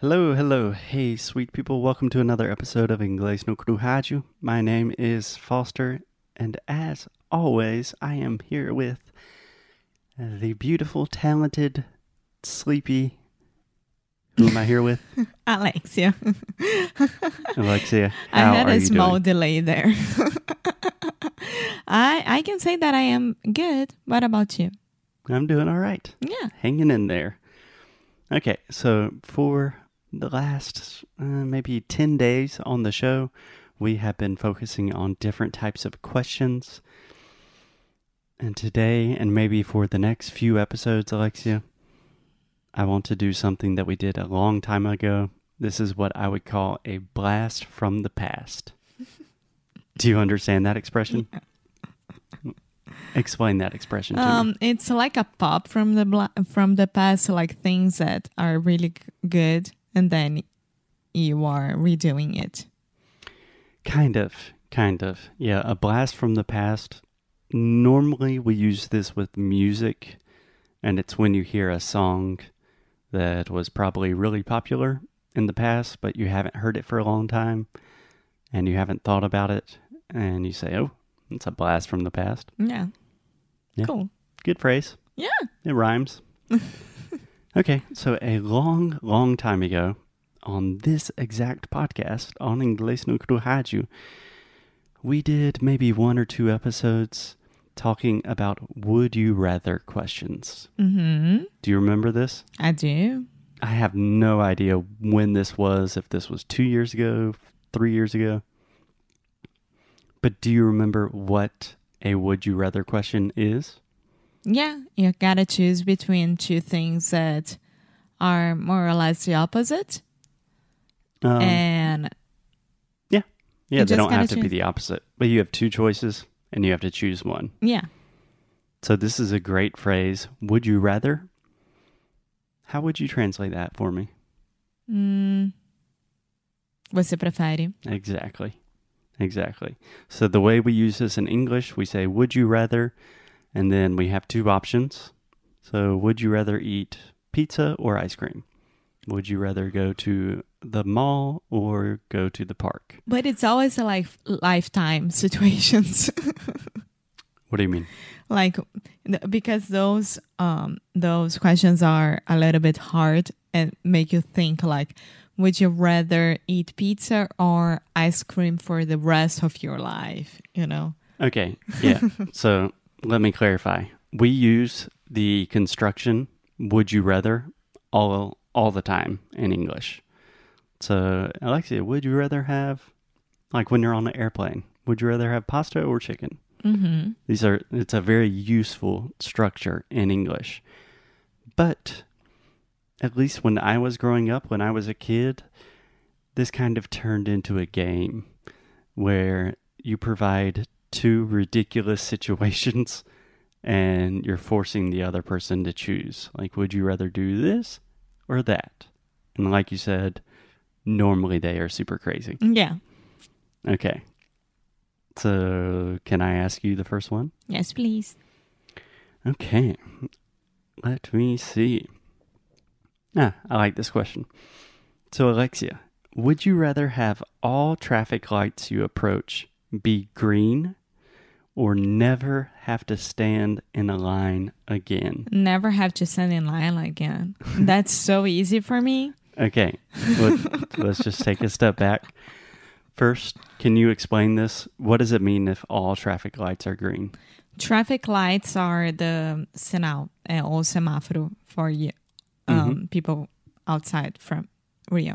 Hello, hello. Hey, sweet people. Welcome to another episode of Inglês no Rádio. My name is Foster, and as always, I am here with the beautiful, talented, sleepy. Who am I here with? Alexia. Alexia. I had a small doing? delay there. I I can say that I am good. What about you? I'm doing all right. Yeah. hanging in there. Okay, so for the last uh, maybe 10 days on the show, we have been focusing on different types of questions. And today, and maybe for the next few episodes, Alexia, I want to do something that we did a long time ago. This is what I would call a blast from the past. do you understand that expression? Explain that expression to me. Um, it's like a pop from the bla- from the past, like things that are really good, and then you are redoing it. Kind of, kind of. Yeah, a blast from the past. Normally, we use this with music, and it's when you hear a song that was probably really popular in the past, but you haven't heard it for a long time, and you haven't thought about it, and you say, oh, it's a blast from the past. Yeah. Yeah. Cool. Good phrase. Yeah. It rhymes. okay, so a long, long time ago, on this exact podcast, on Inglês no Rádio, we did maybe one or two episodes talking about would you rather questions. Mm-hmm. Do you remember this? I do. I have no idea when this was, if this was two years ago, three years ago. But do you remember what a would you rather question is? Yeah, you gotta choose between two things that are more or less the opposite, Um, and Yeah, yeah, they don't have to be the opposite, but you have two choices and you have to choose one. yeah, So this is a great phrase. Would you rather? How would you translate that for me? hum, você prefere? Exactly. Exactly. So the way we use this in English, we say would you rather and then we have two options. So would you rather eat pizza or ice cream? Would you rather go to the mall or go to the park? But it's always a life lifetime situations. What do you mean? like because those um those questions are a little bit hard and make you think like would you rather eat pizza or ice cream for the rest of your life you know Okay, yeah. so let me clarify. We use the construction would you rather all all the time in English. So Alexia, would you rather have like when you're on an airplane, would you rather have pasta or chicken? mm-hmm. These are it's a very useful structure in English. But at least when I was growing up, when I was a kid, this kind of turned into a game where you provide two ridiculous situations and you're forcing the other person to choose. Like, would you rather do this or that? And like you said, normally they are super crazy. yeah Okay. So, can I ask you the first one? yes please Okay. Let me see. Ah, I like this question. So, Alexia, would you rather have all traffic lights you approach be green or never have to stand in a line again? never have to stand in line again that's so easy for me Okay, let, let's just take a step back. First, can you explain this? What does it mean if all traffic lights are green? traffic lights are the sinal uh, or semáforo for you um, people outside from Rio.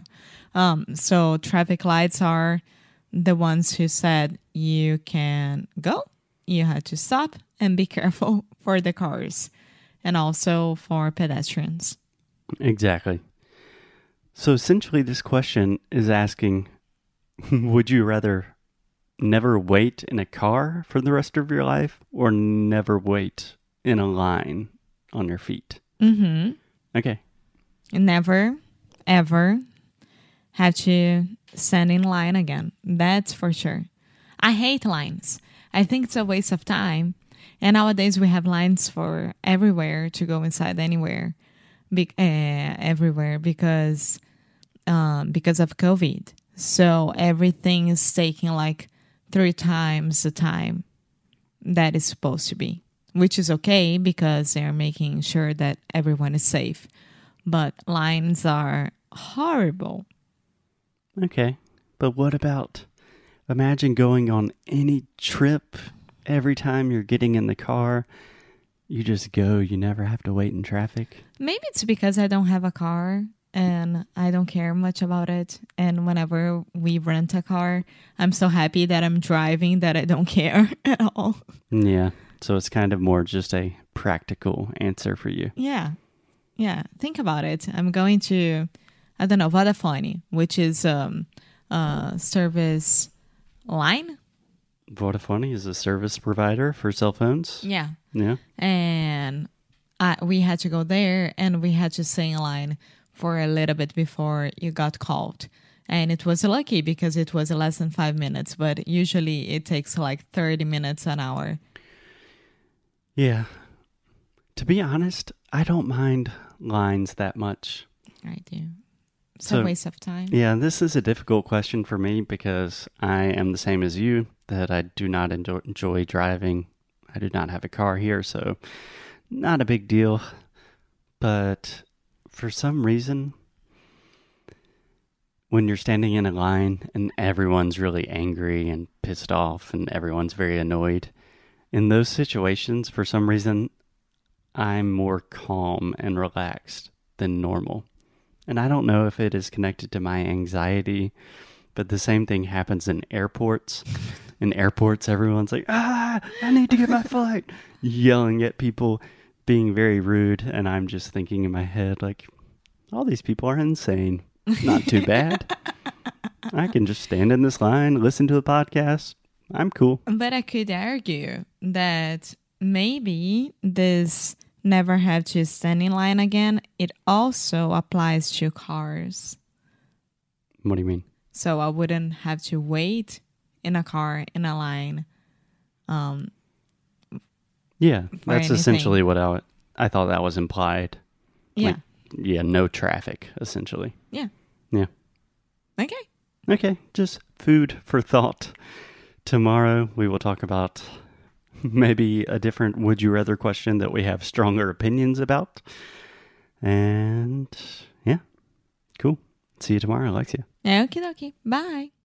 Um, so traffic lights are the ones who said you can go, you had to stop and be careful for the cars and also for pedestrians. Exactly. So essentially, this question is asking Would you rather never wait in a car for the rest of your life or never wait in a line on your feet? Mm-hmm. Okay. Never, ever have to stand in line again. That's for sure. I hate lines. I think it's a waste of time. And nowadays we have lines for everywhere to go inside anywhere, be- uh, everywhere because um, because of COVID. So everything is taking like three times the time that is supposed to be, which is okay because they're making sure that everyone is safe. But lines are horrible. Okay. But what about imagine going on any trip every time you're getting in the car? You just go, you never have to wait in traffic. Maybe it's because I don't have a car and I don't care much about it. And whenever we rent a car, I'm so happy that I'm driving that I don't care at all. Yeah. So it's kind of more just a practical answer for you. Yeah. Yeah. Think about it. I'm going to, I don't know, Vodafone, which is um, a service line. Vodafone is a service provider for cell phones. Yeah. Yeah. And I, we had to go there and we had to stay in line for a little bit before you got called. And it was lucky because it was less than five minutes, but usually it takes like 30 minutes an hour. Yeah. To be honest, I don't mind lines that much. I do. It's So- a waste of time. Yeah, this is a difficult question for me because I am the same as you that I do not enjoy, enjoy driving. I do not have a car here, so not a big deal. But for some reason, when you're standing in a line and everyone's really angry and pissed off and everyone's very annoyed, in those situations, for some reason, I'm more calm and relaxed than normal. And I don't know if it is connected to my anxiety, but the same thing happens in airports. In airports, everyone's like, ah, I need to get my flight, yelling at people, being very rude. And I'm just thinking in my head, like, all these people are insane. Not too bad. I can just stand in this line, listen to a podcast. I'm cool. But I could argue that maybe this never have to stand in line again, it also applies to cars. What do you mean? So I wouldn't have to wait in a car in a line. Um, Yeah, that's anything. essentially what I, I thought that was implied. yeah. Like- Yeah, no traffic, essentially. yeah. Yeah. Okay. Okay, just food for thought. Tomorrow we will talk about maybe a different would you rather question that we have stronger opinions about. And yeah, cool. See you tomorrow, Alexia. Okie dokie. Bye.